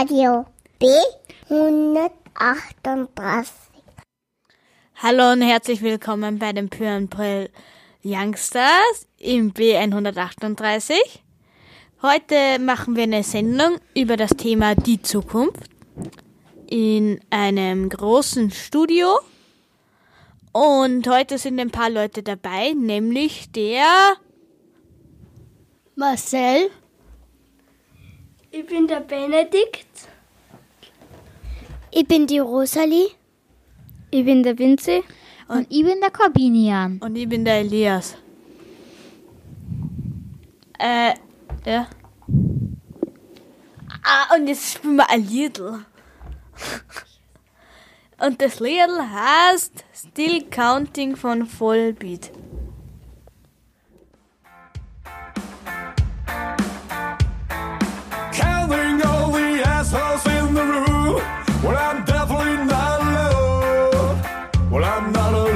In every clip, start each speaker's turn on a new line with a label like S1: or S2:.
S1: Radio B 138.
S2: Hallo und herzlich willkommen bei den Brill Youngsters im B138. Heute machen wir eine Sendung über das Thema die Zukunft in einem großen Studio. Und heute sind ein paar Leute dabei, nämlich der
S3: Marcel.
S4: Ich bin der Benedikt.
S1: Ich bin die Rosalie.
S3: Ich bin der Vinzi.
S5: Und ich bin der Corbinian.
S2: und ich bin der Elias. Äh, ja. Ah, und jetzt spielen wir ein Liedl. Und das Liedl heißt Still Counting von Vollbeat.
S6: Assholes in the room. Well, I'm definitely not alone. Well, I'm not alone.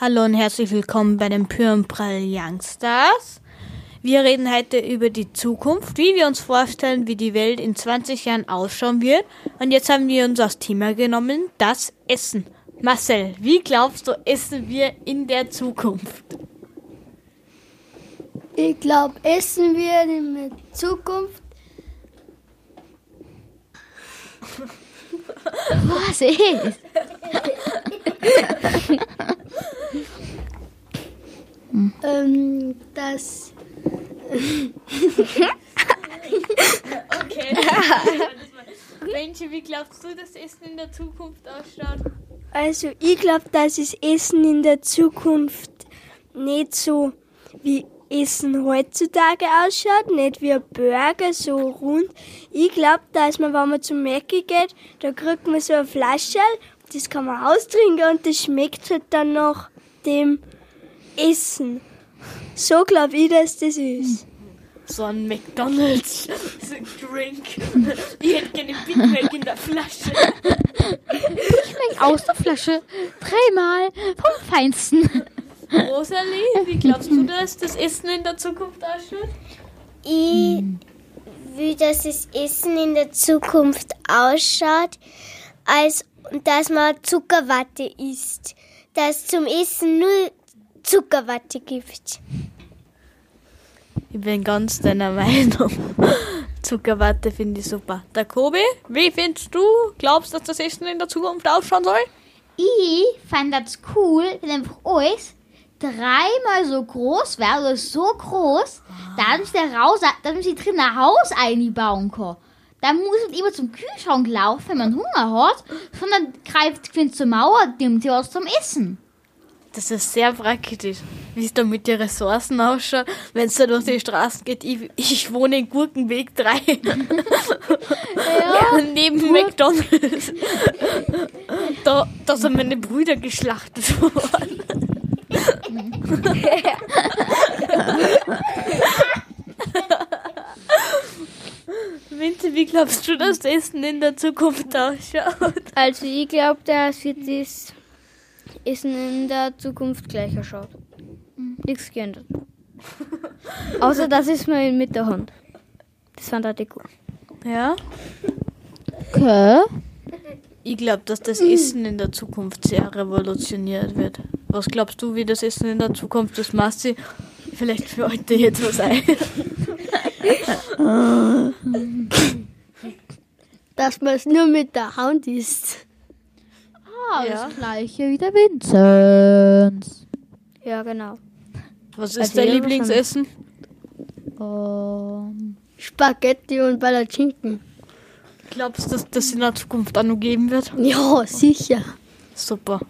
S2: Hallo und herzlich willkommen bei den Pyrenprall Youngstars. Wir reden heute über die Zukunft, wie wir uns vorstellen, wie die Welt in 20 Jahren ausschauen wird. Und jetzt haben wir uns als Thema genommen, das Essen. Marcel, wie glaubst du, essen wir in der Zukunft?
S4: Ich glaube, essen wir in der Zukunft
S5: Was ist?
S4: ähm, das
S2: Okay. Benji, wie dass Essen in der Zukunft ausschaut?
S4: Also ich glaube, dass das Essen in der Zukunft nicht so wie Essen heutzutage ausschaut, nicht wie ein Burger, so rund. Ich glaube, dass man, wenn man zum Mäcki geht, da kriegt man so eine Flasche, das kann man austrinken und das schmeckt halt dann nach dem Essen. So glaube ich, dass das ist.
S2: So ein McDonalds so ein Drink. Ich hätte gerne Big Mac in der Flasche.
S5: Aus der Flasche. Dreimal vom Feinsten.
S2: Rosalie, wie glaubst du, dass das Essen in der Zukunft ausschaut?
S1: Ich will, dass das Essen in der Zukunft ausschaut, als dass man Zuckerwatte isst. Dass es zum Essen nur Zuckerwatte gibt.
S2: Ich bin ganz deiner Meinung. Zuckerwatte finde ich super. Der Kobi, wie findest du? Glaubst du, dass das Essen in der Zukunft ausschauen soll?
S5: Ich fand das cool, wenn einfach alles dreimal so groß wäre, also so groß, dass der raus, dass sie drin ein Haus einbauen kann. Dann muss man immer zum Kühlschrank laufen, wenn man Hunger hat, sondern greift zur Mauer, nimmt sie was zum Essen.
S2: Das ist sehr praktisch. Wie es da mit den Ressourcen ausschaut, wenn es da durch die Straßen geht. Ich, ich wohne in Gurkenweg 3. ja. Neben McDonalds. Da, da sind meine Brüder geschlachtet worden. Vince, wie glaubst du, dass das Essen in der Zukunft ausschaut?
S3: Also ich glaube, dass wird das Essen in der Zukunft gleich ausschaut. Nichts geändert. Außer das ist mal mit der Hand. Das fand ich cool.
S2: Ja?
S5: Okay.
S2: Ich glaube, dass das Essen in der Zukunft sehr revolutioniert wird. Was glaubst du, wie das Essen in der Zukunft ist, Massi? Vielleicht für heute jetzt was ein.
S4: Dass man es nur mit der Hand isst.
S2: Ja.
S5: das gleiche wie der Vinzenz.
S3: Ja, genau.
S2: Was ist
S3: Also
S2: dein
S3: ja,
S2: Lieblingsessen?
S5: Ähm,
S4: Spaghetti und Palatschinken.
S2: Glaubst du, dass das in der Zukunft auch noch geben wird?
S4: Ja, sicher.
S2: Super.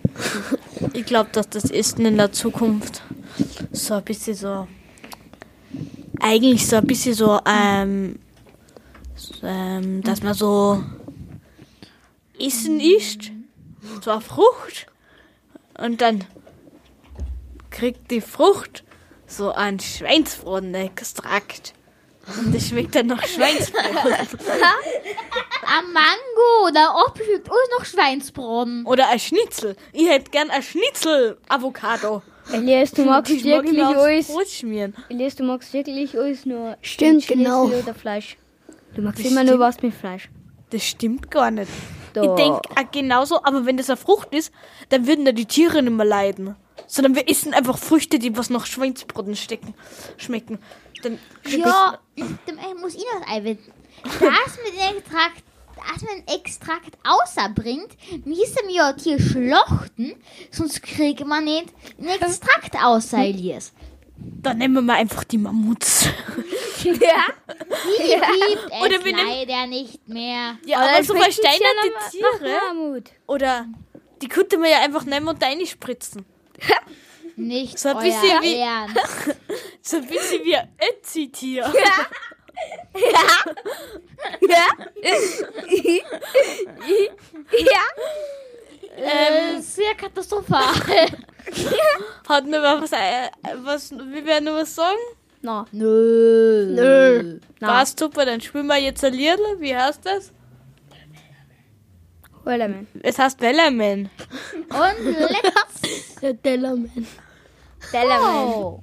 S2: Ich glaube, dass das Essen in der Zukunft so ein bisschen so. Eigentlich so ein bisschen so, ähm, so, ähm dass man so Essen isst, so eine Frucht, und dann kriegt die Frucht so einen Schweinsbraten-Extrakt. Und das schmeckt dann nach Schweinsbraten.
S5: Ein Mango, da oben schmeckt alles noch Schweinsbraten.
S2: Oder ein Schnitzel. Ich hätte gern ein Schnitzel-Avocado.
S3: Elias, du magst
S2: ich
S3: wirklich alles.
S2: Brot schmieren.
S3: Elias, du magst wirklich alles nur.
S4: Stimmt,
S3: Schnitzel
S4: genau.
S3: Oder Fleisch. Du magst
S2: Das
S3: immer nur
S2: stimmt.
S3: was mit Fleisch.
S2: Das stimmt gar nicht.
S3: Doch.
S2: Ich denke genauso, aber wenn das eine Frucht ist, dann würden da die Tiere nicht mehr leiden. Sondern wir essen einfach Früchte, die was nach Schweinsbraten stecken, schmecken. Dann
S5: Ja, dem äh, muss ich noch einwenden. Das mit dem Extrakt, das mit dem Extrakt außerbringt, müssen wir ja hier schlochten, sonst kriegen wir nicht den Extrakt außer Elias.
S2: Dann nehmen wir mal einfach die Mammuts.
S5: Die gibt es
S2: Oder wir nehmen-
S5: leider nicht mehr.
S2: Ja, aber so versteinerte Tiere.
S3: Mammut.
S2: Oder die könnte man ja einfach nehmen und reinspritzen.
S5: Nicht
S2: So ein
S5: euer
S2: bisschen wie-
S5: Ernst.
S2: So ein bisschen wie ein Ötzi-Tier.
S5: Ähm, sehr katastrophal.
S2: Hat mir mal was, ein- was, wie wir nur was sagen?
S3: Na,
S5: Nö.
S3: Nö.
S2: Passt super, dann spielen wir jetzt ein Lied. Wie heißt das?
S3: Wellerman.
S2: Es heißt Wellerman.
S5: Und let's
S4: Der Tellerman.
S5: Oh.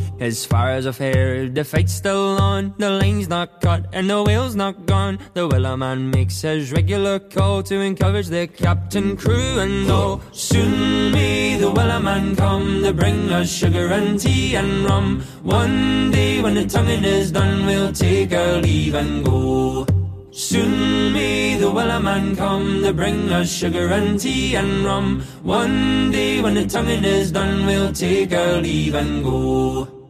S7: As far as I've heard, the fight's still on. The line's not cut and the whale's not gone. The wellerman makes his regular call to encourage the captain, crew, and all. Soon may the wellerman come to bring us sugar and tea and rum. One day when the tonguing is done, we'll take our leave and go. Soon may the wellerman come to bring us sugar and tea and rum. One day when the tonguing is done, we'll take our leave and go.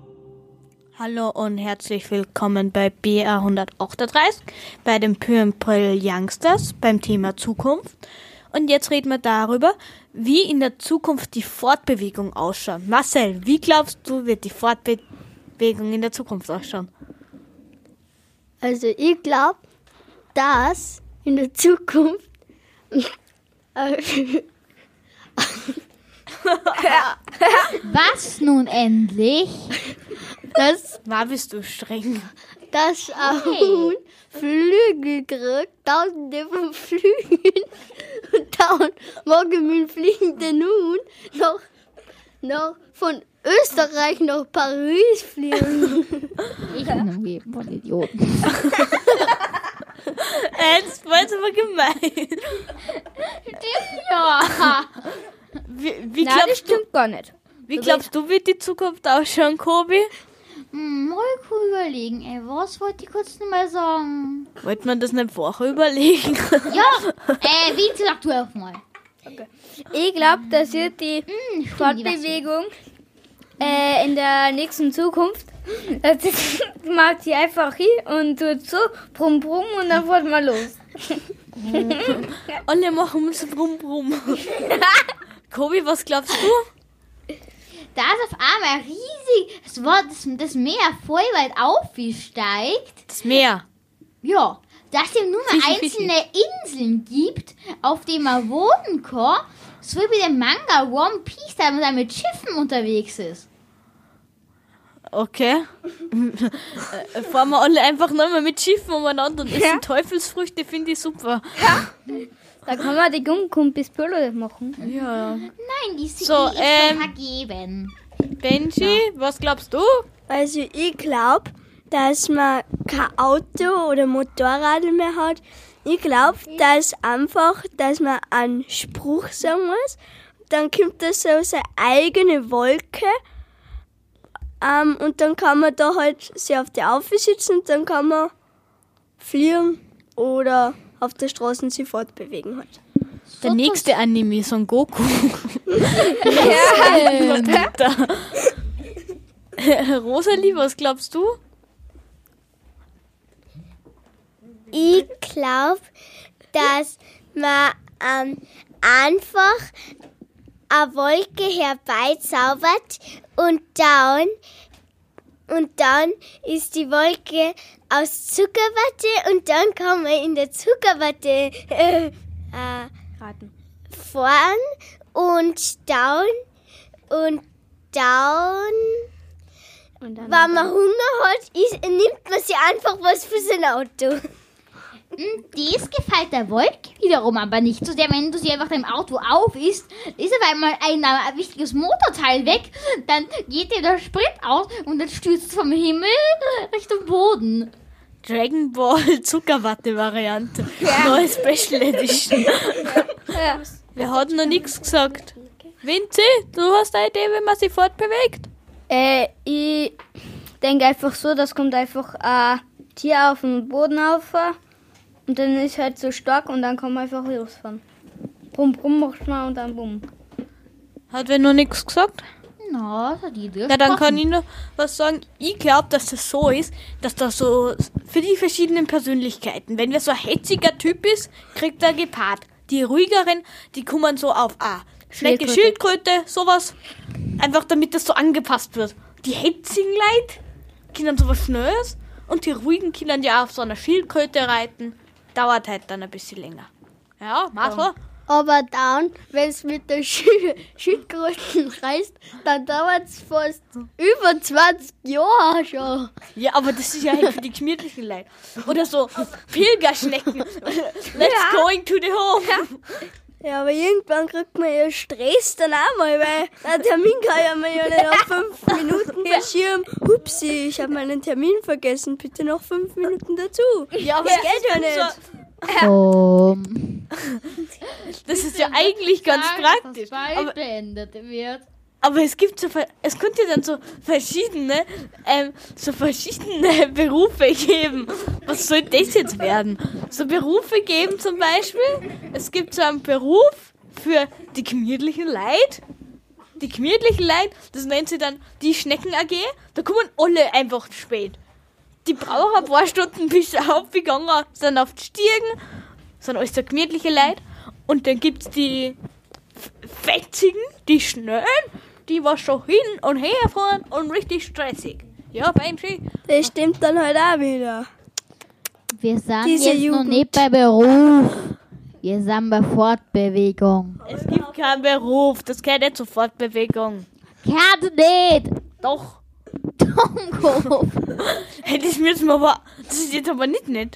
S2: Hallo und herzlich willkommen bei BA 138 bei den Pyrenprell Youngsters beim Thema Zukunft. Und jetzt reden wir darüber, wie in der Zukunft die Fortbewegung ausschaut. Marcel, wie glaubst du, wird die Fortbewegung in der Zukunft ausschauen?
S4: Also ich glaube, dass in der Zukunft
S5: Was nun endlich?
S4: Dass,
S2: War bist du streng?
S4: dass ein Huhn Flügel kriegt, tausende von Flügeln und dann mag ich mit fliegenden Huhn noch, noch von Österreich nach Paris fliegen.
S5: Ich bin umgeben von Idioten.
S2: Das war jetzt aber gemein.
S5: Ja.
S2: Wie, wie,
S3: Nein, das
S2: glaubst, du,
S3: stimmt gar nicht.
S2: wie glaubst du, wird die Zukunft ausschauen, Kobi?
S5: Hm, mal cool überlegen, ey. Was wollte ich kurz noch mal sagen?
S2: Wollte man das nicht vorher überlegen?
S5: Ja, äh, wie sag du auch mal.
S3: Ich glaube, dass wird die
S5: Hm, stimmt,
S3: Fortbewegung äh, in der nächsten Zukunft. Das macht sie einfach hin und tut so brumm brumm und dann fährt man los.
S2: Alle machen so brumm brumm. Kobi, was glaubst du?
S5: Da ist auf einmal riesig, das, war, das, das Meer voll weit aufsteigt.
S2: Das Meer.
S5: Ja, dass es nur mal einzelne Inseln gibt, auf denen man wohnen kann. So wie der Manga One Piece, da man da mit Schiffen unterwegs ist.
S2: Okay. Äh, Fahren wir alle einfach nochmal mit Schiffen umeinander und essen Teufelsfrüchte, finde ich super.
S3: Da kann man die Gumkumpis Polo machen.
S2: Ja.
S5: Nein, die City
S2: So,
S5: ist
S2: ähm,
S5: schon vergeben.
S2: Benji, was glaubst du?
S4: Also ich glaube, dass man kein Auto oder Motorrad mehr hat. Ich glaube, dass einfach, dass man einen Spruch sagen muss. Dann kommt da so seine eigene Wolke. Ähm, und dann kann man da halt sich auf die Aufe sitzen und dann kann man fliegen oder auf der Straße sich fortbewegen halt.
S2: Der nächste Anime ist Son Goku. ja. Rosalie, was glaubst du?
S1: Ich glaube, dass man ähm, einfach eine Wolke herbeizaubert und dann und dann ist die Wolke aus Zuckerwatte und dann kann man in der Zuckerwatte äh, äh,
S3: Raten.
S1: fahren und down und down.
S3: Und dann
S1: Wenn man Hunger hat, ist, nimmt man sich einfach was für sein Auto.
S5: Hm, Das gefällt der Wolke wiederum aber nicht so sehr, wenn du sie einfach deinem Auto auf isst, ist auf einmal ein, äh, wichtiges Motorteil weg, dann geht dir der Sprit aus und dann stürzt es vom Himmel Richtung Boden.
S2: Dragon Ball Zuckerwatte-Variante. Neue Special Edition. Wir hatten noch nichts gesagt. Vinci, du hast eine Idee, wie man sich fortbewegt?
S3: Äh, ich denke einfach so, das kommt einfach ein Tier auf den Boden auf und dann ist halt so stark und dann kann man einfach losfahren. Brumm, brumm macht man und dann bumm.
S2: Hat wer noch nichts gesagt?
S5: Na, das hat die
S2: Na, dann kann ich noch was sagen. Ich glaube, dass das so ist, dass das so für die verschiedenen Persönlichkeiten, wenn wer so ein hetziger Typ ist, kriegt er gepaart. Die ruhigeren, die kommen so auf A. Schnecke,
S3: Schildkröte.
S2: Schildkröte, sowas. Einfach damit das so angepasst wird. Die hetzigen Leute können sowas Schnelles und die ruhigen können ja auf so einer Schildkröte reiten. Dauert halt dann ein bisschen länger. Ja, mach so.
S4: Aber dann, wenn es mit der Schildkröten reist, dann dauert es fast über 20 Jahre schon.
S2: Ja, aber das ist ja halt für die gemütlichen Leute. Oder so Pilgerschnecken. Let's going to the home.
S4: Ja, aber irgendwann kriegt man ja Stress dann auch mal, weil der Termin kann ja man ja nicht auf fünf Minuten verschieben. Hupsi, ich habe meinen Termin vergessen. Bitte noch fünf Minuten dazu.
S2: Ja, aber
S4: Das geht ja nicht.
S5: Um,
S2: Das ist ja eigentlich ganz praktisch. Aber,
S5: beendet wird.
S2: Aber es gibt so, es könnte dann so verschiedene, ähm, so verschiedene Berufe geben. Was soll das jetzt werden? So Berufe geben zum Beispiel. Es gibt so einen Beruf für die gemütlichen Leute. Die gemütlichen Leute, das nennt sie dann die Schnecken AG. Da kommen alle einfach spät. Die brauchen ein paar Stunden, bis sie aufgegangen sind auf die Stiegen. Sind alles so gemütliche Leute. Und dann gibt's die Fetzigen, die Schnellen, die was schon hin und her fahren und richtig stressig. Ja, Benji?
S4: Das stimmt dann halt auch wieder.
S5: Wir sind
S4: Diese
S5: jetzt noch
S4: Jugend.
S5: nicht bei Beruf. Wir sind bei Fortbewegung.
S2: Es gibt keinen Beruf, das gehört nicht zur Fortbewegung.
S5: Karte nicht!
S2: Doch.
S5: Dummkopf!
S2: Hey, das müssen wir aber, das ist jetzt aber nicht nett.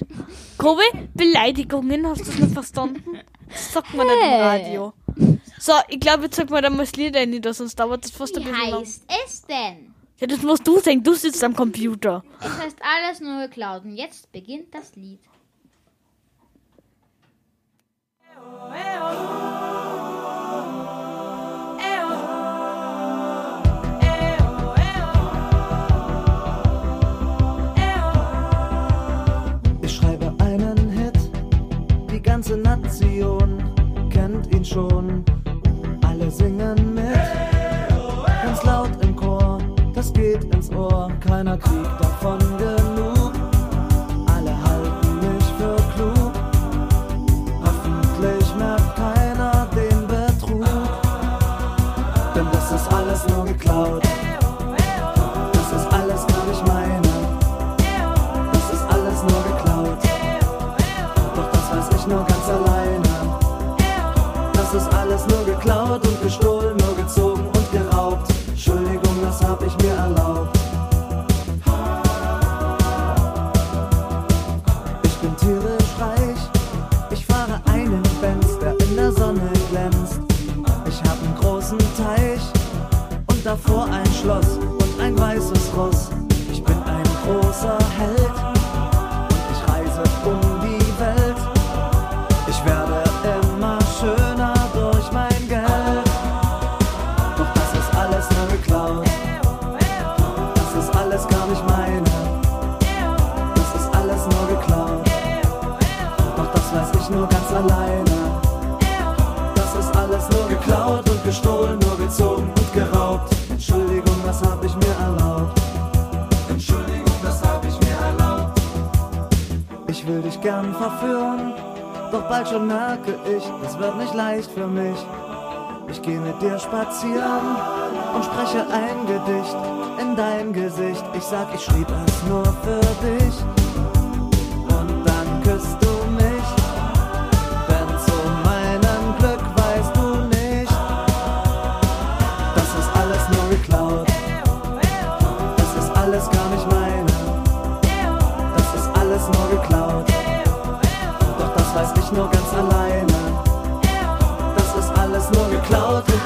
S2: Kobe, Beleidigungen, hast du das nicht verstanden? Das sagt man nicht im
S5: Hey.
S2: Radio. So, ich glaube, jetzt sagt man dann mal das Lied ein, da, sonst dauert das fast ein
S5: Wie
S2: bisschen lang.
S5: heißt es denn?
S2: Ja, das musst du sagen, du sitzt am Computer.
S5: Es heißt alles nur geklaut und jetzt beginnt das Lied.
S8: Ich es wird nicht leicht für mich. Ich gehe mit dir spazieren und spreche ein Gedicht in dein Gesicht. Ich sag, ich schrieb es nur für dich. Und dann küsst du mich. Denn zu meinem Glück weißt du nicht, das ist alles nur geklaut. Das ist alles gar nicht meine. Das ist alles nur geklaut. Doch das weiß ich nur ganz alleine.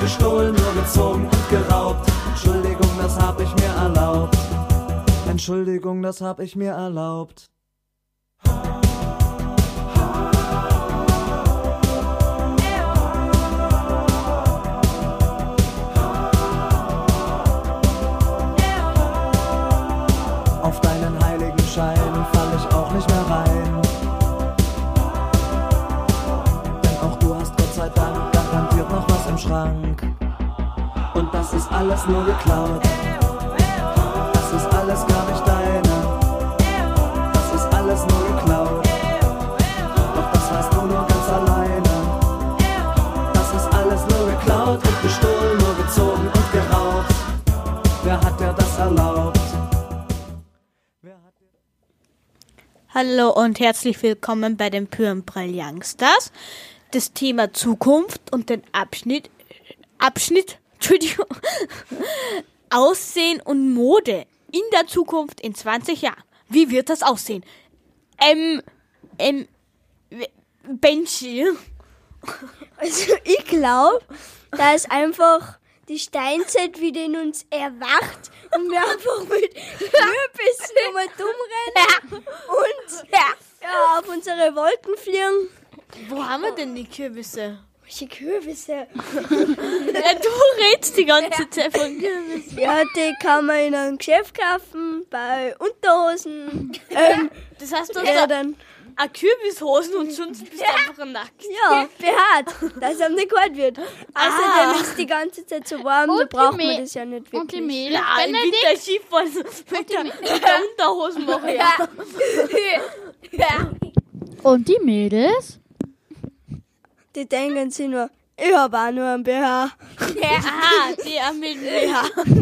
S8: Gestohlen, nur gezogen und geraubt. Entschuldigung, das hab ich mir erlaubt. Entschuldigung, das hab ich mir erlaubt. Auf deinen heiligen Schein Schrank. Und das ist alles nur geklaut. Das ist alles gar nicht deine. Das ist alles nur geklaut. Doch das weißt du nur ganz alleine. Das ist alles nur geklaut und gestohlen, nur gezogen und geraubt. Wer hat dir das erlaubt?
S2: Hallo und herzlich willkommen bei den Pyrenprell Youngsters. Das Thema Zukunft und den Abschnitt, Abschnitt, Entschuldigung, Aussehen und Mode in der Zukunft in 20 Jahren. Wie wird das aussehen? Ähm, ähm, Benji.
S4: Also ich glaube, dass einfach die Steinzeit wieder in uns erwacht und wir einfach mit Kürbis dumm rennen und ja, auf unsere Wolken fliegen.
S2: Wo haben wir denn die Kürbisse?
S4: Welche Kürbisse?
S2: Ja, du redest die ganze Zeit von Kürbissen.
S4: Ja, die kann man in einem Geschäft kaufen, bei Unterhosen. Ähm,
S2: Das heißt, du hast
S4: ja, dann,
S2: eine Kürbishosen und sonst bist du einfach nackt.
S4: ja, behaart, dass es nicht kalt wird. Außerdem ist die ganze Zeit so warm, da
S5: Und die
S4: braucht man das ja nicht
S5: Und die
S4: wirklich.
S2: Ja, im
S5: Benedikt,
S2: Winter Skifahren mit der, mit der Unterhosen mache ja.
S5: und die Mädels?
S4: Die denken sich nur, ich habe auch nur einen BH.
S2: Aha, die haben mit BH.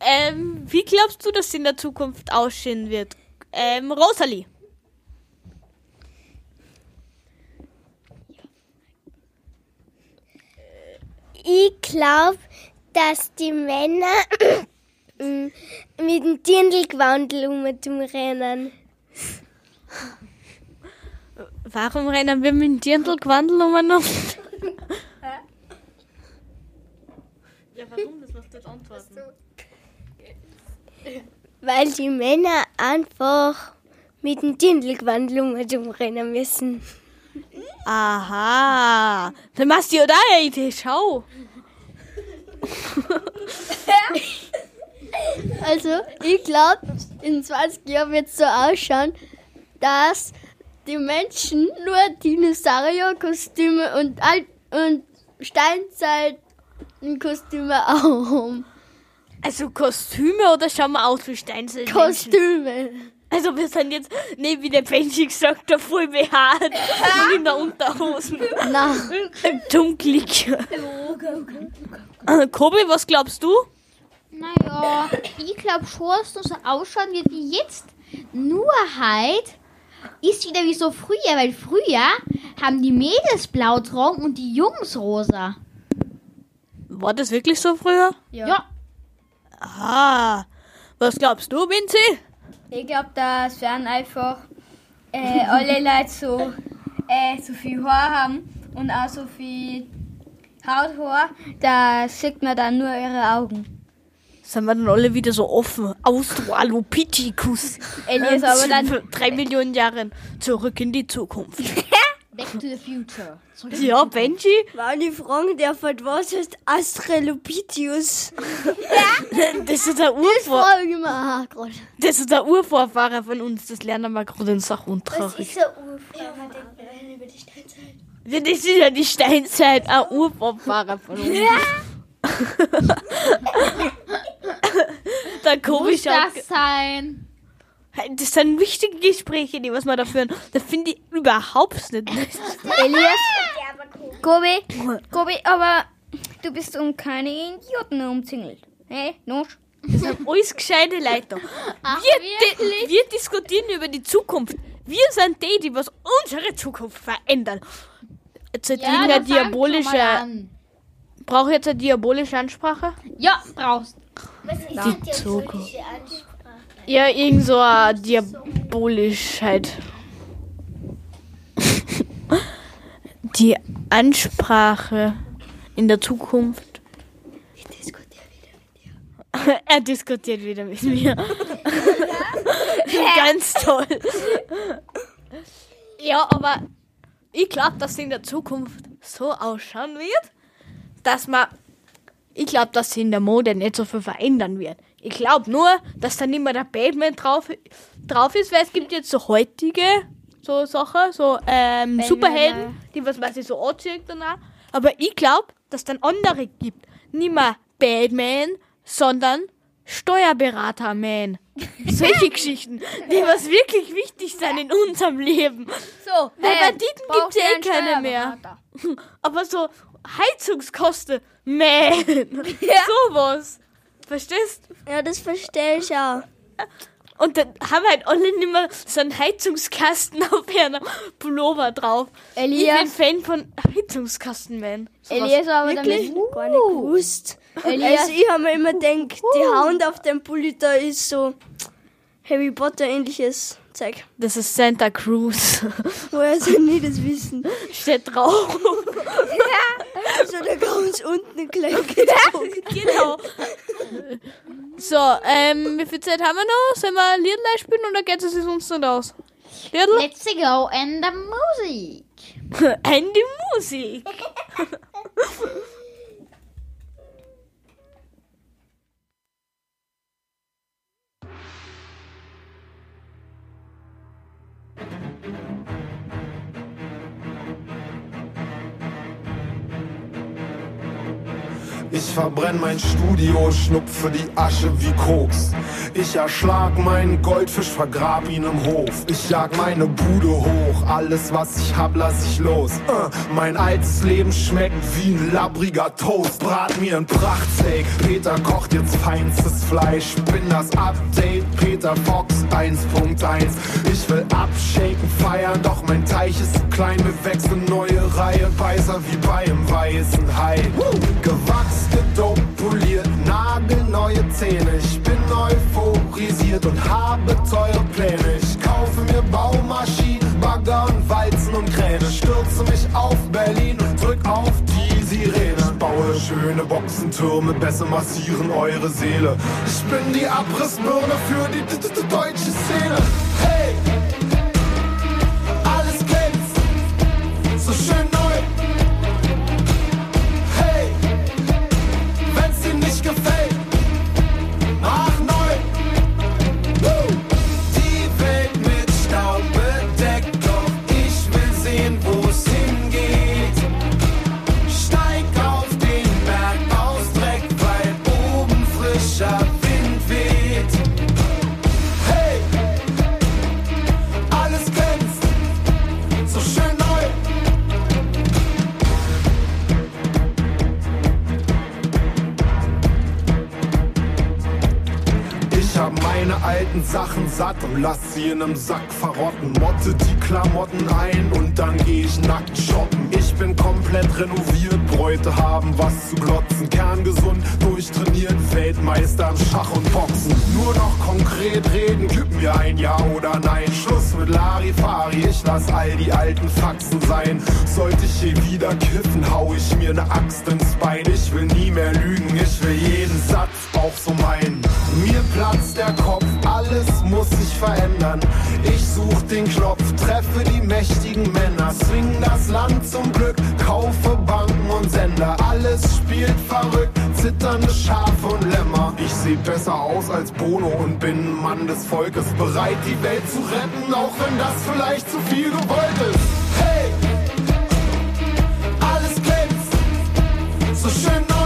S2: ähm, wie glaubst du, dass es in der Zukunft aussehen wird? Ähm, Rosalie.
S1: Ich glaube, dass die Männer mit dem Dirndlgewandel umrennen.
S2: Warum rennen wir mit dem Dirndl gewandelt umeinander? ja, warum? Das musst du jetzt antworten.
S1: Weil die Männer einfach mit dem Dirndlgewandel umrennen müssen.
S2: Aha. Dann machst du ja da eine Idee, schau.
S3: Also, ich glaube, in 20 Jahren wird es so ausschauen, dass die Menschen nur Dinosaurierkostüme und, Alt und Steinzeitkostüme haben.
S2: Also Kostüme oder schauen wir aus wie Steinzeit?
S3: Kostüme.
S2: Also wir sind jetzt nicht wie der Benji gesagt hat, voll behaart und in der Unterhosen.
S3: Na,
S2: Im Dunklig. Äh, Kobi, was glaubst du?
S5: Naja, ich glaube schon, dass das so ausschauen wird wie jetzt. Nur halt ist wieder wie so früher, weil früher haben die Mädels blau getragen und die Jungs rosa.
S2: War das wirklich so früher?
S5: Ja.
S2: Ah, was glaubst du, Vinci?
S3: ich glaube, das werden einfach äh, alle Leute so, äh, so viel Haar haben und auch so viel Hauthaar, da sieht man dann nur ihre Augen.
S2: Sind wir dann alle wieder so offen? Australopithecus.
S3: Elias, aber dann
S2: drei Millionen Jahren zurück in die Zukunft.
S5: Back to the future.
S2: Ja, Benji?
S4: Wenn ich fragen darf, halt, was heißt Australopithecus?
S2: Das ist der Urvor
S3: frage ich mich auch gerade.
S2: das ist der Urvorfahrer von uns. Das lernen wir gerade in Sachunterricht.
S1: Ist ein Urfahrer.
S2: Ja, das ist ja die Steinzeit, ein Urvorfahrer von uns. der Kobi
S5: Muss das sein?
S2: Das sind wichtige Gespräche, die was wir da führen. Das finde ich überhaupt nicht.
S3: Elias, Gobi, Gobi, aber du bist um keine Idioten umzingelt. Hey, Nosch.
S2: Das sind alles gescheite Leute. da.
S5: Ach,
S2: Wir, di wir diskutieren über die Zukunft. Wir sind die, die was unsere Zukunft verändern. Jetzt hat
S5: Ja,
S2: diabolische. Brauche ich jetzt eine diabolische Ansprache?
S5: Ja, brauchst.
S1: Was ist
S2: Die
S1: denn Ansprache?
S2: Ja, irgend so eine Diabolischheit. Die Ansprache in der Zukunft. Ich diskutiere wieder mit dir. er diskutiert wieder mit mir. Ganz toll. ja, aber ich glaube, dass sie in der Zukunft so ausschauen wird, dass man ich glaube, dass sie in der Mode nicht so viel verändern wird. Ich glaube nur, dass da nicht mehr der Batman drauf, drauf ist, weil es gibt jetzt so heutige so Sachen, so ähm, Superhelden, die was man sich so anzieht danach. Aber ich glaube, dass dann andere gibt. Nicht mehr Batman, sondern Steuerberater-Man. Solche Geschichten, die was wirklich wichtig sind in unserem Leben.
S3: So,
S2: Weil
S3: hey,
S2: gibt's ja
S3: du
S2: eh keine mehr. Aber so Heizungskosten, man. Sowas. Verstehst?
S4: Ja, das verstehe ich auch.
S2: Und dann haben halt alle nicht mehr so einen Heizungskasten auf ihrem Pullover drauf.
S3: Elias.
S2: Ich bin Fan von Heizungskasten, man. Sowas.
S3: Elias, aber
S4: Wirklich?
S3: damit.
S4: Gar nicht gewusst.
S3: Elias,
S4: Also ich habe mir immer gedacht, die Hand auf dem Pulli da ist so Harry Potter ähnliches Zeug.
S2: Das ist Santa Cruz.
S4: Woher soll nie das wissen?
S2: Steht drauf.
S4: So da ganz unten gleich gezogen.
S2: genau. So, ähm, wie viel Zeit haben wir noch? Sollen wir ein Lied spielen oder geht es sonst nicht aus? Liedl?
S5: Let's go and the music.
S2: Ein die Musik. ピンポン。
S6: Ich verbrenn mein Studio, schnupfe die Asche wie Koks. Ich erschlag meinen Goldfisch, vergrab ihn im Hof. Ich jag meine Bude hoch, alles was ich hab, lass ich los. Äh, mein altes Leben schmeckt wie ein labbriger Toast. Brat mir ein Prachtsteak, Peter kocht jetzt feinstes Fleisch. Bin das Update, Peter Fox 1.1. Ich will abshaken, feiern, doch mein Teich ist zu klein. Wir wechseln neue Reihe, Beißer wie beim weißen Hai. Gewachs, gedopt, poliert, nagelneue Zähne. Ich bin euphorisiert und habe teure Pläne. Ich kaufe mir Baumaschinen, Bagger und Walzen und Kräne. Stürze mich auf Berlin und drück auf die Sirene. Ich baue schöne Boxentürme, besser massieren eure Seele. Ich bin die Abrissbirne für die deutsche Szene. Sachen satt und lass sie in nem Sack verrotten. Motte die Klamotten ein und dann geh ich nackt shoppen. Ich bin komplett renoviert, Bräute haben was zu glotzen. Kerngesund, durchtrainiert, Weltmeister im Schach und Boxen. Nur noch konkret reden, gib mir ein Ja oder Nein. Schluss mit Larifari, ich lass all die alten Faxen sein. Sollte ich je wieder kiffen, hau ich mir ne Axt ins Bein. Ich will nie mehr lügen, ich will jeden Satz auch so meinen. Mir platzt der Kopf, alles muss sich verändern. Ich such den Knopf, treffe die mächtigen Männer, swing das Land zum Glück, kaufe Banken und Sender. Alles spielt verrückt, zitternde Schafe und Lämmer. Ich seh besser aus als Bono und bin Mann des Volkes, bereit die Welt zu retten, auch wenn das vielleicht zu viel gewollt ist. Hey! Alles glänzt, so schön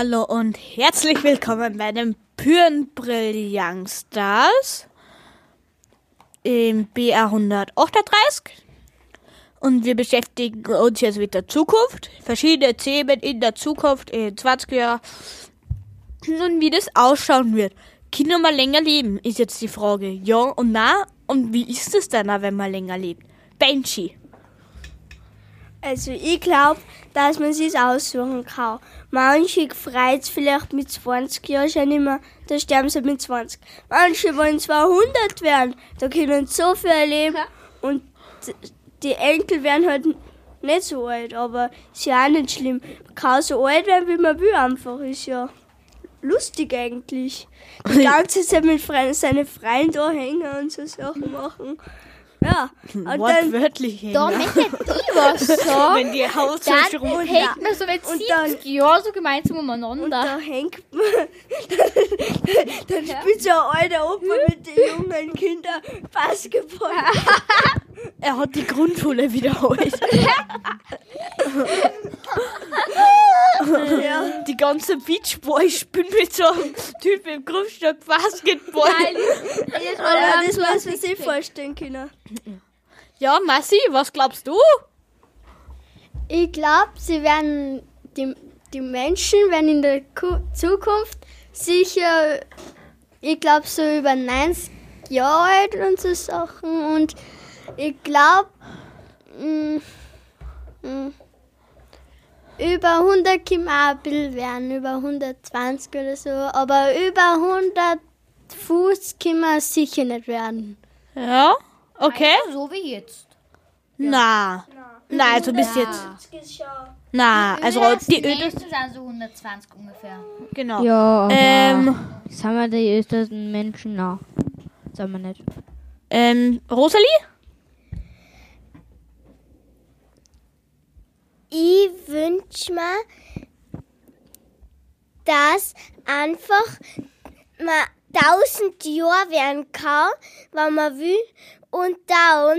S2: Hallo und herzlich willkommen bei den Pürenbrill Youngstars im BR 138. Und wir beschäftigen uns jetzt mit der Zukunft. Verschiedene Themen in der Zukunft, in 20 Jahren. Und wie das ausschauen wird. Kinder mal länger leben, ist jetzt die Frage. Ja und na. Und wie ist es dann, wenn man länger lebt? Benji.
S4: Also ich glaube, dass man sich aussuchen kann. Manche freut es vielleicht mit 20 Jahren schon immer, da sterben sie mit 20. Manche wollen 200 werden, da können sie so viel erleben. Und die Enkel werden halt nicht so alt, aber ist ja auch nicht schlimm. Man kann so alt werden, wie man will einfach, ist ja lustig eigentlich. Die ganze Zeit mit Freunden, seine Freunde da hängen und so Sachen machen. Ja, und dann,
S2: Wortwörtlich.
S5: Da möchte ich was sagen.
S2: Wenn die Haus
S5: Dann
S2: so rum.
S5: hängt man so mit
S4: Und dann-
S5: 70 Jahren so gemeinsam
S4: und
S5: umeinander.
S4: da hängt man, dann spielt so ein alter Opa mit den jungen Kindern Basketball.
S2: Er hat die Grundschule wiederholt.
S4: Ja.
S2: Die ganze Beachboy spielt mit so einem Typ im Grundstück Basketball.
S4: Aber das muss man sich vorstellen können.
S2: Ja, Massi, was glaubst du?
S1: Ich glaube, sie werden die, die Menschen werden in der Ku Zukunft sicher, ich glaube, so über 90 Jahre alt und so Sachen. Und ich glaube, über 100 können wir auch ein bisschen werden, über 120 oder so. Aber über 100 Fuß können wir sicher nicht werden.
S2: Ja, okay.
S5: So wie jetzt.
S2: Na. Na, also bis jetzt. Na, also die Öde.
S5: Ältesten sind so 120 ungefähr.
S2: Genau.
S3: Ja, aber
S2: Ähm,
S3: sind wir die ältesten Menschen? Nein, sind wir nicht.
S2: ähm, Rosalie?
S1: Ich mir, dass einfach man tausend Jahre werden kann, wenn man will. Und dann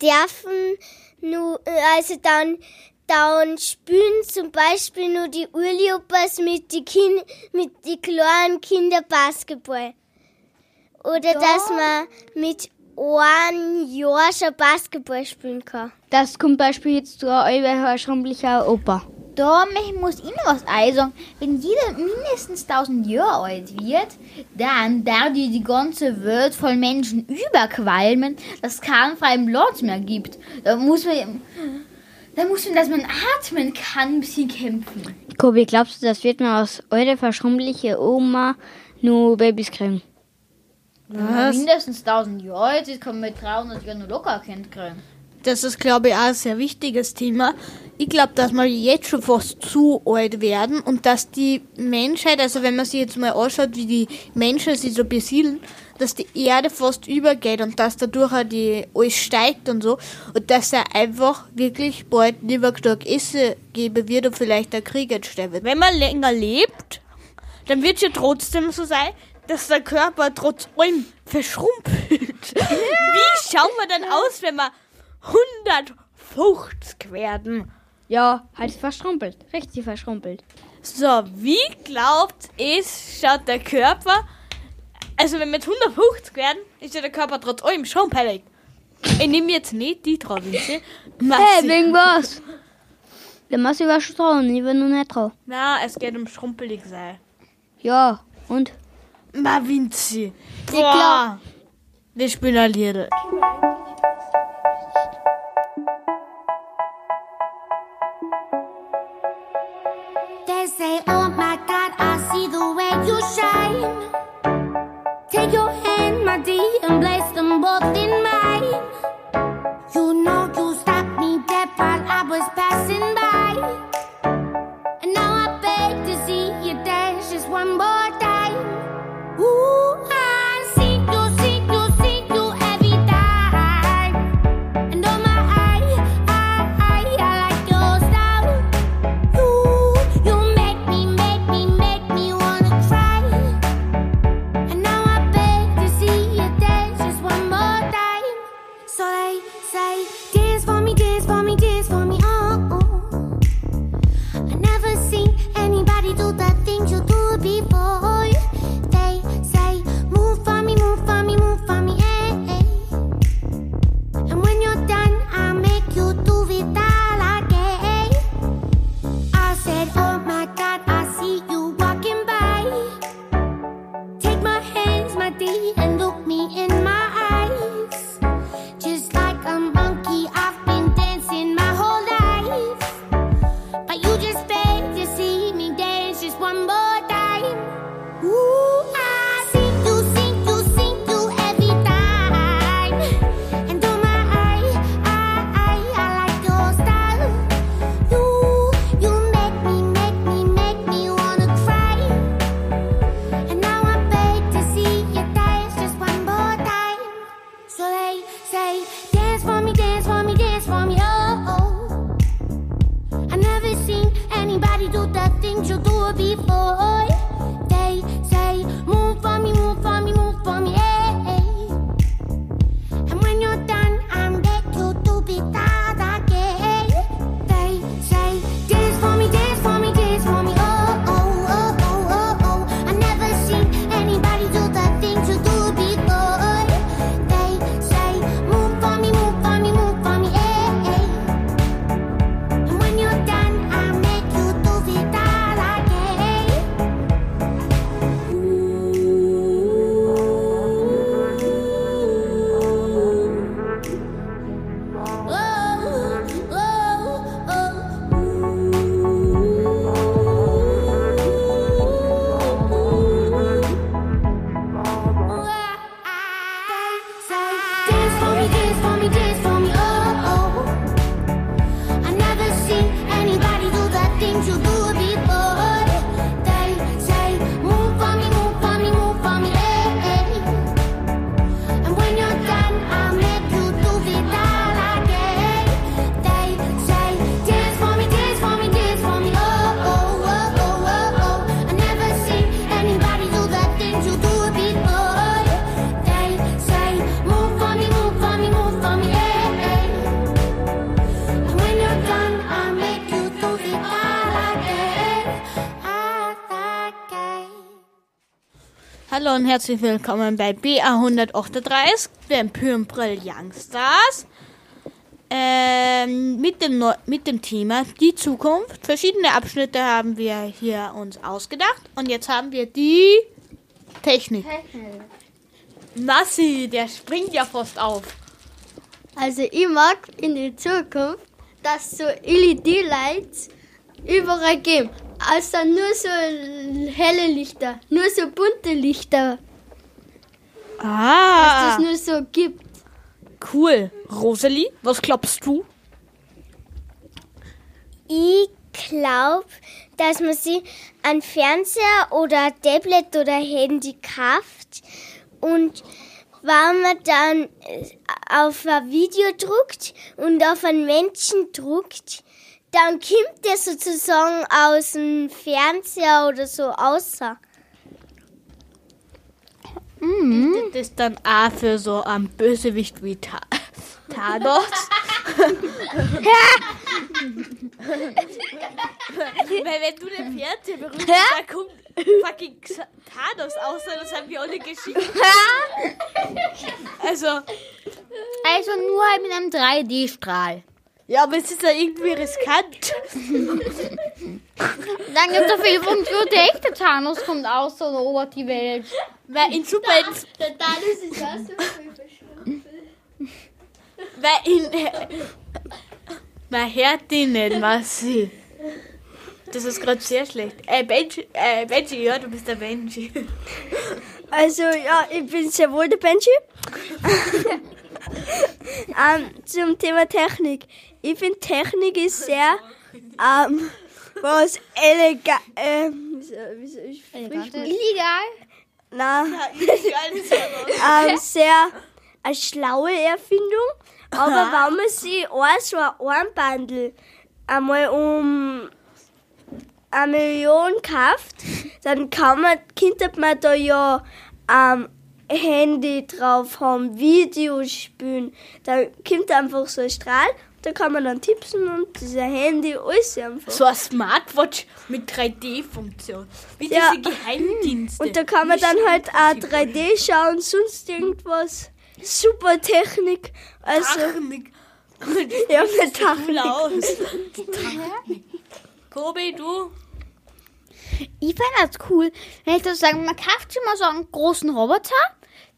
S1: dürfen nur, also dann, dann spielen zum Beispiel nur die Urlaubers mit die kind, mit die kleinen Kinder Basketball. Oder dass man mit einem Jahr schon Basketball spielen kann.
S3: Das kommt Beispiel jetzt zu euer schrumpeliger Opa.
S5: Da muss ich noch was einsagen. Wenn jeder mindestens 1000 Jahre alt wird, dann da die die ganze Welt voll Menschen überqualmen, dass es keinen freien Platz mehr gibt. Da muss man, da muss man, dass man atmen kann, ein bisschen kämpfen.
S3: Kobi, glaubst du, das wird man aus eurer verschrumpeligen Oma nur Babys kriegen?
S5: Man mindestens 1000 Jahre alt ist, kann man mit 300 Jahren nur locker Kind kriegen.
S2: Das ist, glaube ich, auch ein sehr wichtiges Thema. Ich glaube, dass wir jetzt schon fast zu alt werden und dass die Menschheit, also wenn man sich jetzt mal anschaut, wie die Menschen sich so besiedeln, dass die Erde fast übergeht und dass dadurch auch die alles steigt und so und dass er einfach wirklich bald lieber genug Essen geben wird und vielleicht der Krieg entstehen wird. Wenn man länger lebt, dann wird es ja trotzdem so sein, dass der Körper trotz allem verschrumpelt. Wie schauen wir dann aus, wenn wir 150 werden?
S3: Ja, halt verschrumpelt. Richtig verschrumpelt.
S2: So, wie glaubt ihr, schaut der Körper, also wenn wir jetzt 150 werden, ist ja der Körper trotz allem schon perfekt. Ich nehme jetzt nicht die Trauwinze.
S3: Hey, wegen was? Der Massi war schon dran, ich war noch nicht dran.
S2: Na, es geht um schrumpelig sein.
S3: Ja, und?
S2: Ma Vinci. Boah. Wir spielen ein Hallo und herzlich willkommen bei BA 138, dem Pyrmbrill Youngstars. Ähm, mit, dem Neu mit dem Thema die Zukunft. Verschiedene Abschnitte haben wir hier uns ausgedacht. Und jetzt haben wir die Technik. Massi, der springt ja fast auf.
S3: Also ich mag in der Zukunft, dass so LED-Lights überall geben. Also nur so helle Lichter, nur so bunte Lichter, dass
S2: Ah,
S3: das nur so gibt.
S2: cool. Rosalie, was glaubst du?
S1: Ich glaube, dass man sich einen Fernseher oder ein Tablet oder Handy kauft und wenn man dann äh, auf ein Video druckt und auf einen Menschen druckt, dann kommt der sozusagen aus dem Fernseher oder so außer.
S2: Das ist dann A für so ein Bösewicht wie Ta Thanos. Weil wenn du den Fernseher berührst, dann kommt fucking Thanos aus, das haben wir alle geschickt. Also,
S5: Also nur halt mit einem 3D-Strahl.
S2: Ja, aber es ist ja irgendwie riskant.
S5: Dann gibt es auf jeden Fall so der echte Thanos kommt aus und erobert die Welt.
S2: Weil in Super
S4: Der Thanos ist auch so
S2: Weil in. Man hört die nicht, Massi. Das ist gerade sehr schlecht. Äh, Benji, äh, Benji, ja, du bist der Benji.
S4: Also ja, ich bin sehr wohl der Benji. ähm, zum Thema Technik. Ich finde Technik ist sehr ähm, was elegant. Ähm, wieso, wieso, ich
S5: Illegal?
S2: Ist ja
S4: ähm, sehr eine schlaue Erfindung. Aber wenn man sich ein so ein Armbandel einmal um eine Million kauft, dann kann man, könnte man da ja ähm, Handy drauf haben, Videos spielen. Da kommt einfach so ein Strahl, da kann man dann tipsen und dieser Handy alles einfach.
S2: So eine Smartwatch mit 3D-Funktion. Wie
S4: Ja.
S2: diese Geheimdienste.
S4: Und da kann man dann halt auch 3D schauen, sonst irgendwas. Super Technik. Also,
S2: Technik.
S4: ja, mit
S2: Cool
S4: Technik.
S2: Technik. Kobi, du?
S5: Ich fände das cool, wenn ich das sagen, man kauft schon mal so einen großen Roboter,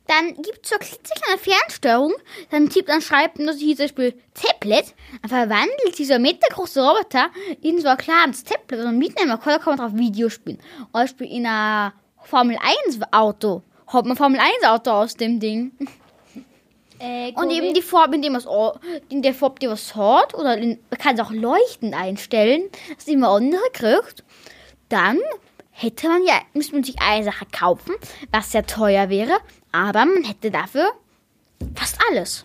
S5: dann gibt es so eine klitzekleine Fernsteuerung, dann tippt, dann schreibt man, das hier zum Beispiel Tablet, dann verwandelt dieser metergroße Roboter in so ein kleines Tablet und mitnehmen kann, da kann man drauf Video spielen. Zum Beispiel in einer Formel 1 Auto. Hat man Formel 1 Auto aus dem Ding. Und eben die Farbe, in dem was, in der Farbe, die was hat, oder in, man kann es auch leuchtend einstellen, dass immer andere kriegt. Dann hätte man ja, müsste man sich eine Sache kaufen, was sehr teuer wäre, aber man hätte dafür fast alles.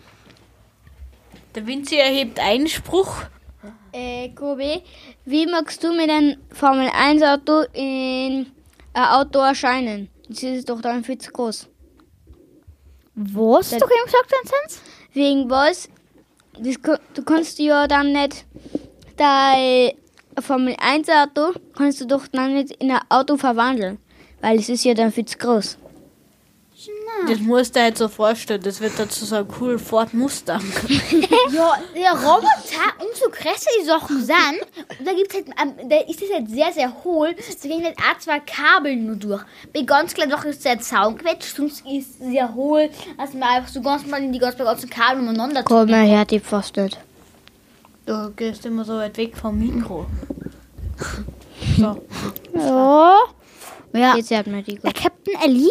S2: Der Vinci erhebt Einspruch.
S3: Äh, Kobi, wie magst du mit einem Formel 1 Auto in ein Auto erscheinen? Das ist doch dann viel zu groß.
S5: Was? Du eben gesagt, Vinzenz?
S3: Wegen was? Das, du kannst ja dann nicht dein Formel 1 Auto kannst du doch dann nicht in ein Auto verwandeln, weil es ist ja dann viel zu groß.
S2: Das musst du dir halt so vorstellen. Das wird dazu so ein cool Ford Mustang.
S5: Ja, der Roboter, umso größer die Sachen sind, und da gibt's halt, ähm, da ist es halt sehr, sehr hohl, da gehen halt auch zwei Kabel nur durch. Bei ganz kleinen Sachen ist es halt Zaunquetsch, sonst ist es sehr hohl, dass man einfach so ganz mal in die ganzen, ganzen Kabel umeinander
S3: Komm mal her, die fast nicht.
S2: Du gehst immer so weit weg vom Mikro. So.
S5: Ja. Ja.
S3: Jetzt hört man die
S5: Der. Captain Ellie?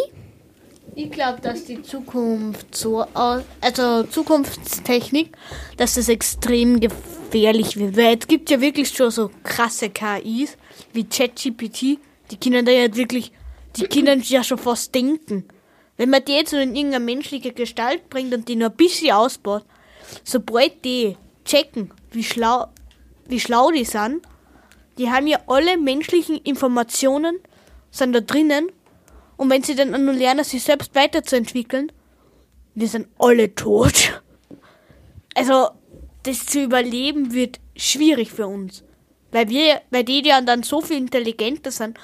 S2: Ich glaube, dass die Zukunft so aus, also Zukunftstechnik, dass das extrem gefährlich wird. Weil jetzt gibt ja wirklich schon so krasse KIs wie ChatGPT, die können da ja wirklich, die können ja schon fast denken. Wenn man die jetzt in irgendeine menschliche Gestalt bringt und die nur ein bisschen ausbaut, sobald die checken, wie schlau, wie schlau die sind, die haben ja alle menschlichen Informationen, sind da drinnen und wenn sie dann nur lernen, sich selbst weiterzuentwickeln, wir sind alle tot. Also, das zu überleben wird schwierig für uns. Weil wir, weil die ja dann so viel intelligenter sind,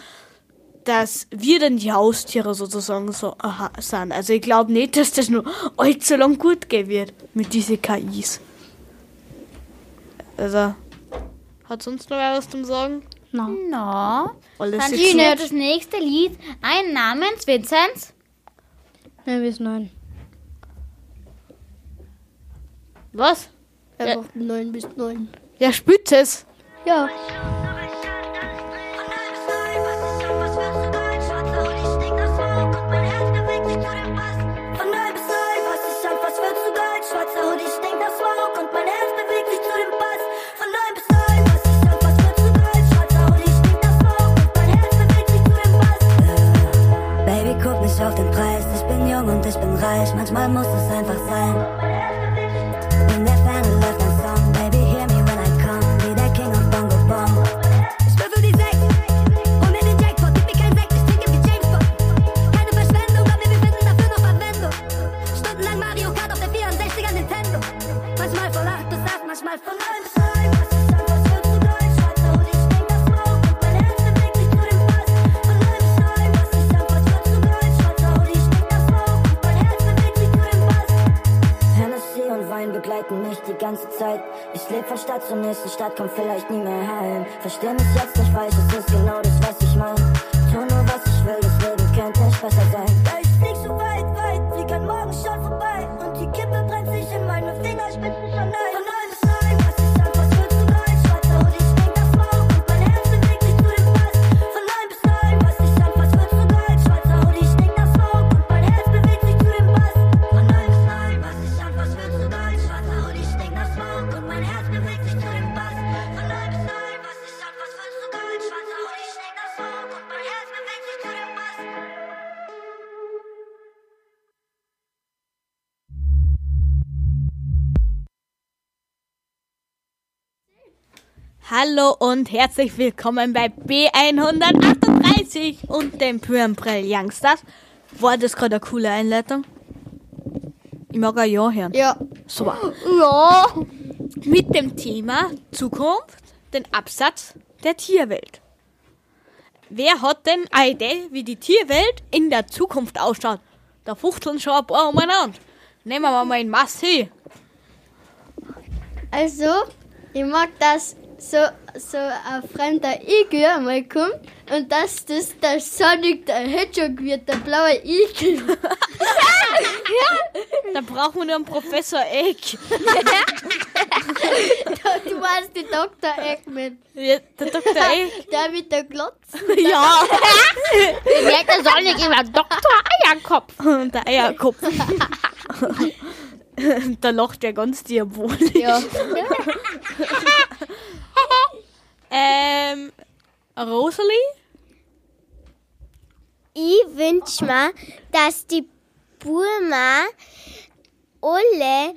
S2: dass wir dann die Haustiere sozusagen so aha, sind. Also ich glaube nicht, dass das nur allzu lang gut gehen wird mit diesen KIs. Also, hat sonst noch wer was zum Sagen?
S5: Na.
S2: Alles
S5: Dann wir
S2: gut.
S5: das nächste Lied. Ein namens Vinzenz.
S3: Nein, bis neun.
S2: Was?
S4: Einfach 9 bis 9.
S2: Ja, spitz es.
S3: Ja.
S9: Ich
S10: bin reich. Manchmal muss es einfach sein.
S2: Hallo und herzlich willkommen bei B138 und dem Pyrambrell Youngsters. War das gerade eine coole Einleitung? Ich mag ein Ja hören.
S3: Ja.
S2: Super. Ja. Mit dem Thema Zukunft, den Absatz der Tierwelt. Wer hat denn eine Idee, wie die Tierwelt in der Zukunft ausschaut? Da fuchteln schon ein paar umeinander. Nehmen wir mal in Massi.
S4: Also, ich mag, dass
S3: so, so ein fremder Igel einmal kommt und dass das der Sonic der Hedgehog wird, der blaue Igel.
S2: Da brauchen wir nur einen Professor Egg.
S3: Du warst die Dr. Eggman.
S2: Ja, der Dr. Egg.
S3: Der mit der Glotze.
S2: Ja.
S5: Merkt der Sonic immer Dr. Eierkopf.
S2: Und der Eierkopf. da lacht er ganz diabolisch.
S3: Ja.
S2: Ähm, Rosalie?
S1: Ich wünsch mir, dass die Burma alle,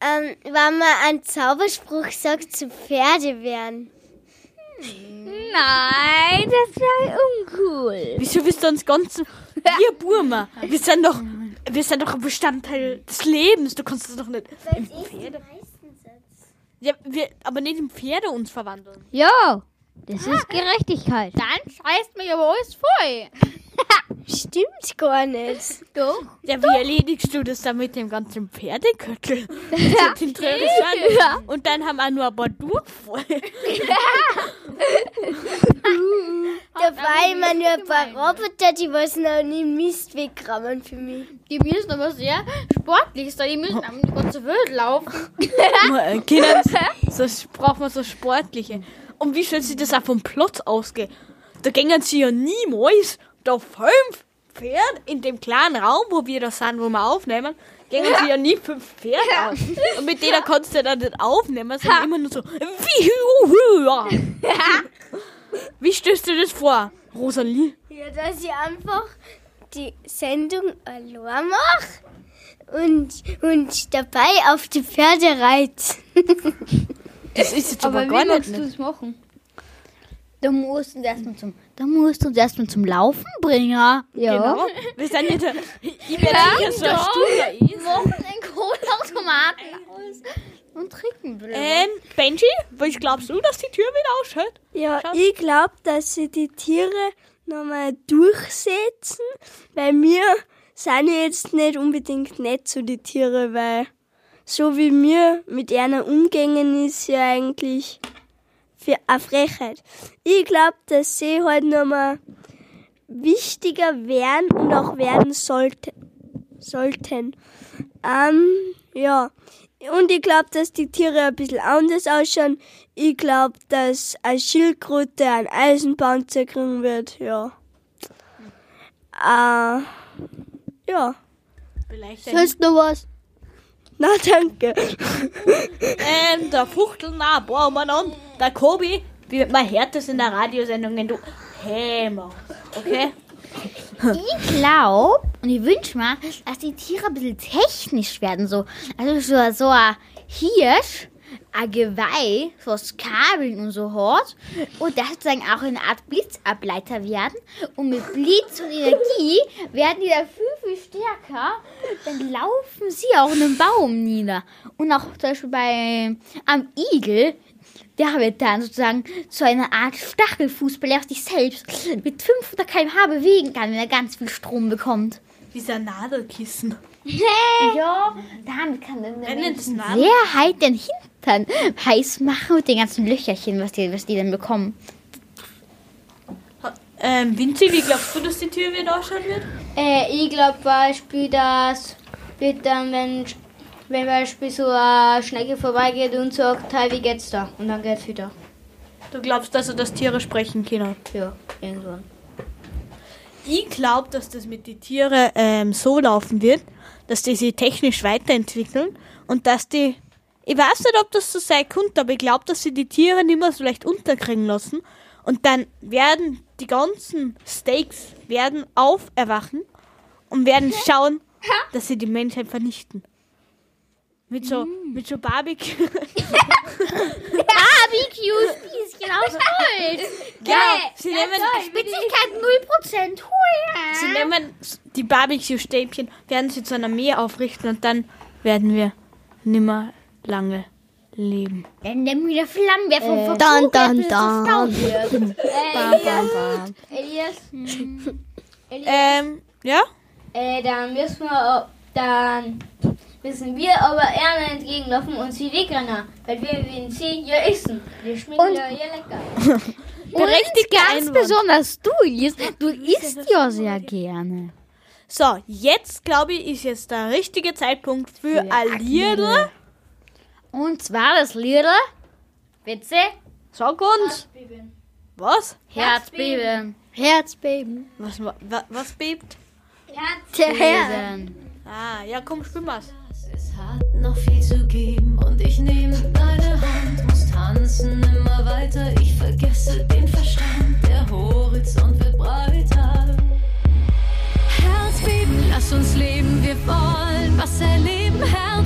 S1: ähm, wenn man einen Zauberspruch sagt, zu Pferde werden.
S5: Nein, das wäre uncool.
S2: Wieso bist du uns ganzen... Wir Burma, wir sind doch... Wir sind doch ein Bestandteil des Lebens. Du kannst das doch nicht... Im Pferde... Ja, wir, aber nicht im Pferde uns verwandeln.
S5: Ja, das ist Gerechtigkeit. Dann scheißt mich aber alles voll.
S1: Stimmt gar nicht.
S5: Doch.
S2: Ja, wie erledigst du das dann mit dem ganzen Pferdeköttel? Ja. Den ja. Und dann haben wir nur ein paar voll.
S1: Da war immer nur ein paar Roboter, die was noch nie Mist wegrammen für mich.
S5: Die müssen aber sehr sportlich sein. Die müssen um die ganze Welt laufen.
S2: Mal, Kinder, so braucht man so sportliche. Und wie soll sie das auch vom Platz ausgehen? Da gingen sie ja niemals da fünf Pferde in dem kleinen Raum, wo wir da sind, wo wir aufnehmen, gingen sie ja nie fünf Pferde aus. Und mit denen kannst du dann nicht aufnehmen, sondern immer nur so, wie, wie stellst du das vor, Rosalie?
S1: Ja, dass ich einfach die Sendung allein mache und, und dabei auf die Pferde reite.
S2: Das ist jetzt aber,
S3: Aber
S2: gar
S3: wie
S2: nicht.
S3: willst du es machen?
S5: Da musst du uns erstmal zum, da musst du uns erstmal zum Laufen bringen.
S3: Ja.
S2: Genau. Wir sind ja da, ich werde sicher so ein Stuhler ist.
S5: Machen einen Kohlenautomaten aus und trinken will.
S2: Ähm, Benji, was glaubst du, dass die Tür wieder ausschaut?
S4: Ja,
S2: Schau.
S4: ich glaube, dass sie die Tiere nochmal durchsetzen, weil wir sind jetzt nicht unbedingt nett zu den Tieren, weil so wie wir mit einer umgängen ist ja eigentlich für eine Frechheit. Ich glaube, dass sie halt nochmal wichtiger werden und auch werden sollte, sollten. Ähm, ja. Und ich glaube, dass die Tiere ein bisschen anders ausschauen. Ich glaube, dass eine Schildkröte einen Eisenpanzer kriegen wird, ja. Äh, ja.
S2: Vielleicht
S3: Sonst noch was?
S4: Na, danke.
S2: Ähm, der Fuchtel, na, boah, Mann, und der Kobi, wie man hört das in der Radiosendung, wenn du Hämmer, okay?
S5: Ich glaube und ich wünsche mir, dass die Tiere ein bisschen technisch werden. So. Also so, so ein Hirsch, ein Geweih, aus Kabeln und so hat. Und das sozusagen auch eine Art Blitzableiter werden. Und mit Blitz und Energie werden die da viel, viel stärker. Dann laufen sie auch in einen Baum nieder. Und auch zum Beispiel bei am Igel der wird dann sozusagen zu einer Art Stachelfußball, der sich selbst mit 500 km/h bewegen kann, wenn er ganz viel Strom bekommt.
S2: Dieser Nadelkissen.
S5: Ja, damit kann er
S2: Nadel?
S5: sehr halt den Hintern heiß machen mit den ganzen Löcherchen, was die, was die dann bekommen.
S2: Ähm, Vinci, wie glaubst du, dass die Tür wieder ausschauen wird?
S3: Äh, ich glaube Beispiel, dass wird dann, wenn, wenn Beispiel so eine Schnecke vorbeigeht und sagt, hey, wie geht's da? Und dann geht's wieder.
S2: Du glaubst, dass er das Tiere sprechen können?
S3: Ja, irgendwann.
S2: Ich glaube, dass das mit den Tieren ähm, so laufen wird, dass die sich technisch weiterentwickeln und dass die. Ich weiß nicht, ob das so sein könnte, aber ich glaube, dass sie die Tiere nicht mehr so leicht unterkriegen lassen. Und dann werden die ganzen Steaks werden auferwachen und werden schauen, dass sie die Menschheit vernichten. Mit so, mit so Barbecue.
S5: Barbecue-Spießchen aus Holz.
S2: ja, sie nehmen,
S5: Spitzigkeit 0%. Hui.
S2: sie nehmen die Barbecue-Stäbchen, werden sie zu einer Meer aufrichten und dann werden wir nimmer lange leben.
S5: Wenn der wieder Flammenwerfer
S3: Äh,
S5: vom
S3: dann, dann, dann.
S5: wird.
S3: Bam, bam, bam. Elias, hm, Elias
S2: Ähm, ja?
S3: äh, dann müssen wir, dann
S11: müssen wir aber Erna entgegenlaufen und sie wegrennen, weil wir werden sie ja essen. Wir schmecken
S5: Und-
S11: ja, ja lecker.
S2: Berechtigter
S5: und ganz
S2: Einwand.
S5: besonders du, Elias, du isst ja sehr gerne.
S2: So, jetzt glaube ich, ist jetzt der richtige Zeitpunkt für, ein Liedl.
S5: Und zwar das Lied, bitte,
S2: Sag uns. Was?
S5: Herzbeben. Herzbeben.
S2: Was, wa- wa- was bebt?
S5: Herr.
S2: Ah, ja, komm, spiel mal's.
S12: Es hat noch viel zu geben und ich nehme deine Hand, muss tanzen immer weiter. Ich vergesse den Verstand, der Horizont wird breiter. Herzbeben, lass uns leben, wir wollen was erleben. Herzbeben,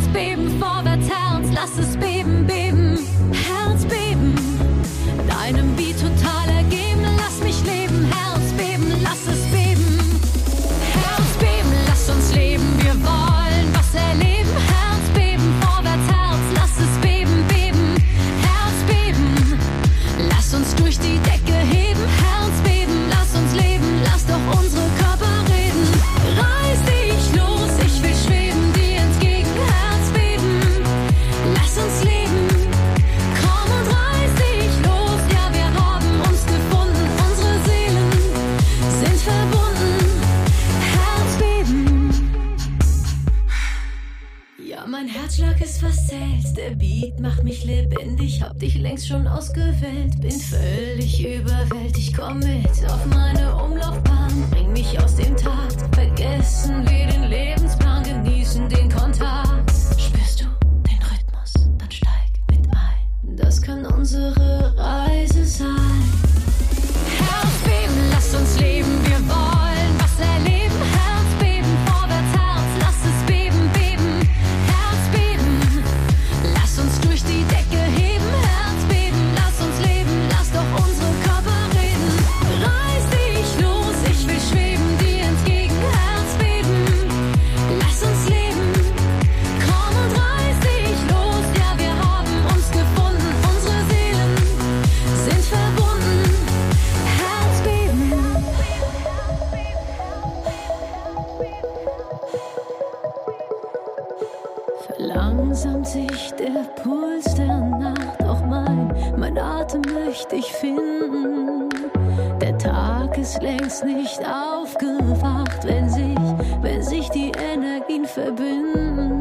S12: ist längst nicht aufgewacht, wenn sich, wenn sich die Energien verbinden.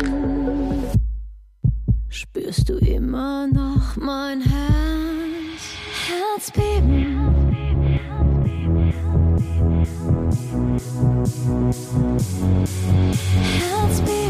S12: Spürst du immer noch mein Herz? Herzbeben. Herzbeben.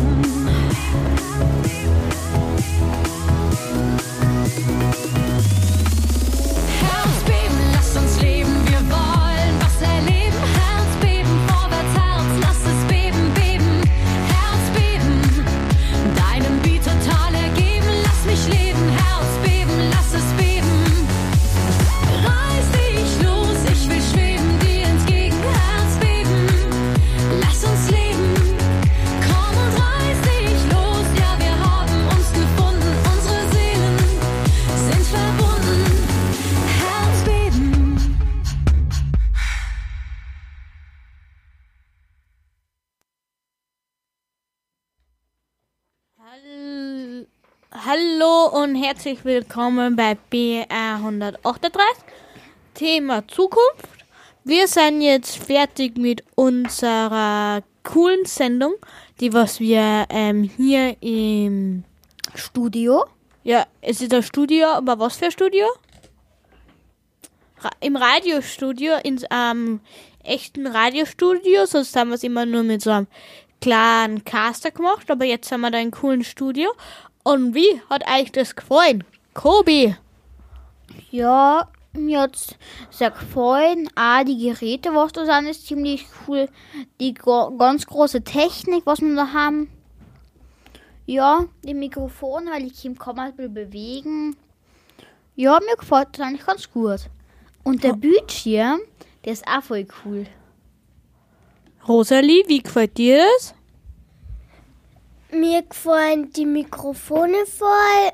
S2: Herzlich willkommen bei BR 138. Thema Zukunft. Wir sind jetzt fertig mit unserer coolen Sendung, die was wir ähm, hier im
S5: Studio.
S2: Ja, es ist ein Studio, aber was für ein Studio? Ra Im Radiostudio, in einem echten Radiostudio, sonst haben wir es immer nur mit so einem kleinen Caster gemacht, aber jetzt haben wir da einen coolen Studio. Und wie hat euch das gefallen? Kobi,
S5: Ja, mir hat's sehr gefallen. Auch die Geräte, was da sind, ist ziemlich cool. Die ganz große Technik, was wir da haben. Ja, die Mikrofone, weil ich ihn kaum mal bewegen. Ja, mir gefällt das eigentlich ganz gut. Und der Bildschirm, der ist auch voll cool.
S2: Rosalie, wie gefällt dir das?
S1: Mir gefallen die Mikrofone voll.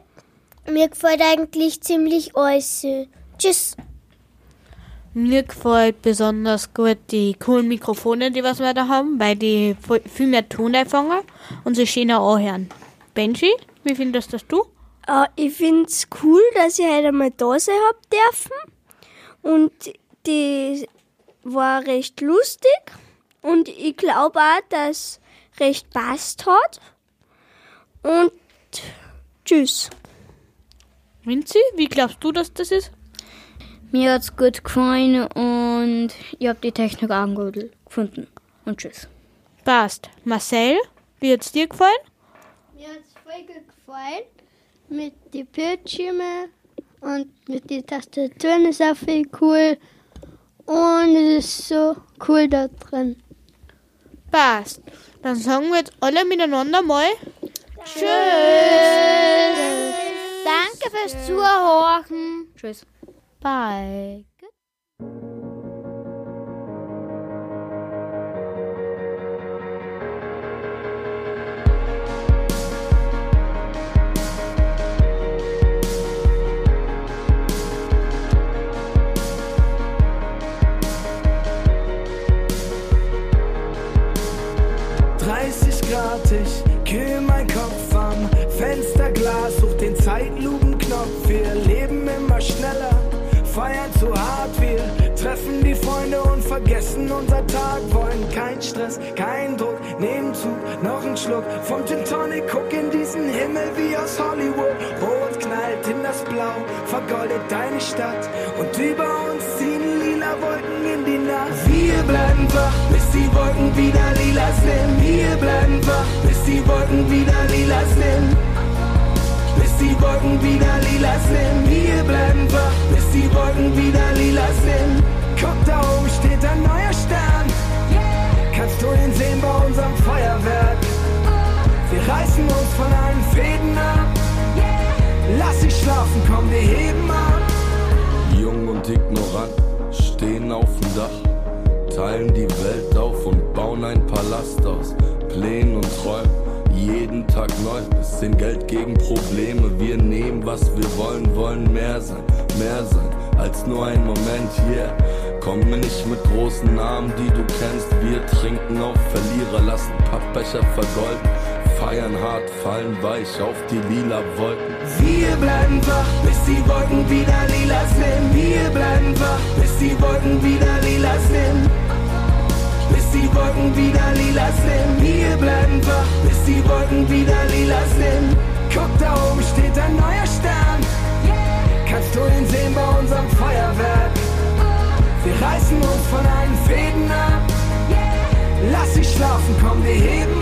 S1: Mir gefällt eigentlich ziemlich alles. Tschüss.
S2: Mir gefällt besonders gut die coolen Mikrofone, die was wir da haben, weil die viel mehr Ton einfangen und sie schöner anhören. Benji, wie findest das du?
S4: Äh, ich find's cool, dass ich heute einmal da sein hab dürfen. Und die war recht lustig. Und ich glaube auch, dass recht passt hat. Und tschüss.
S2: Vinci, wie glaubst du, dass das ist?
S3: Mir hat's gut gefallen und ich hab die Technik gut gefunden. Und tschüss.
S2: Passt. Marcel, wie hat's dir gefallen?
S13: Mir hat es voll gut gefallen. Mit den Bildschirmen und mit den Tastaturen ist auch viel cool. Und es ist so cool da drin.
S2: Passt. Dann sagen wir jetzt alle miteinander mal
S5: Tschüss. Danke fürs Zuhören.
S3: Tschüss.
S5: Bye.
S14: Grad, 30 Grad, ich kühl mein Kopf am Fensterglas, such den Zeitlupenknopf. Wir leben immer schneller, feiern zu hart. Wir treffen die Freunde und vergessen unser Tag. Wollen kein Stress, kein Druck, nehmen Zug, noch ein Schluck vom Gin Tonic. Guck in diesen Himmel wie aus Hollywood. Rot knallt in das Blau, vergoldet deine Stadt. Und über uns lila Wolken in die Nacht. Wir bleiben wach, bis die Wolken wieder lila sind. Wir bleiben wach, bis die Wolken wieder lila sind. Bis die Wolken wieder lila sind. Wir bleiben wach, bis die Wolken wieder lila sind. Guck, da oben steht ein neuer Stern. Kannst du ihn sehen bei unserem Feuerwerk? Wir reißen uns von allen Fäden ab. Lass dich schlafen, komm, wir heben ab.
S15: Jung und ignorant stehen auf dem Dach, teilen die Welt auf und bauen ein Palast aus Plänen und Träumen. Jeden Tag neu, bisschen Geld gegen Probleme. Wir nehmen, was wir wollen, wollen mehr sein, mehr sein als nur ein Moment hier. Komm mir nicht mit großen Namen, die du kennst. Wir trinken auf Verlierer, lassen Pappbecher vergolden. Feiern hart, fallen weich auf die lila Wolken.
S14: Wir bleiben wach, bis die Wolken wieder lila sind. Wir bleiben wach, bis die Wolken wieder lila sind. Bis die Wolken wieder lila sind. Wir bleiben wach, bis die Wolken wieder lila sind. Guck, da oben steht ein neuer Stern. Kannst du ihn sehen bei unserem Feuerwerk? Wir reißen uns von allen Fäden ab. Lass dich schlafen, komm, wir heben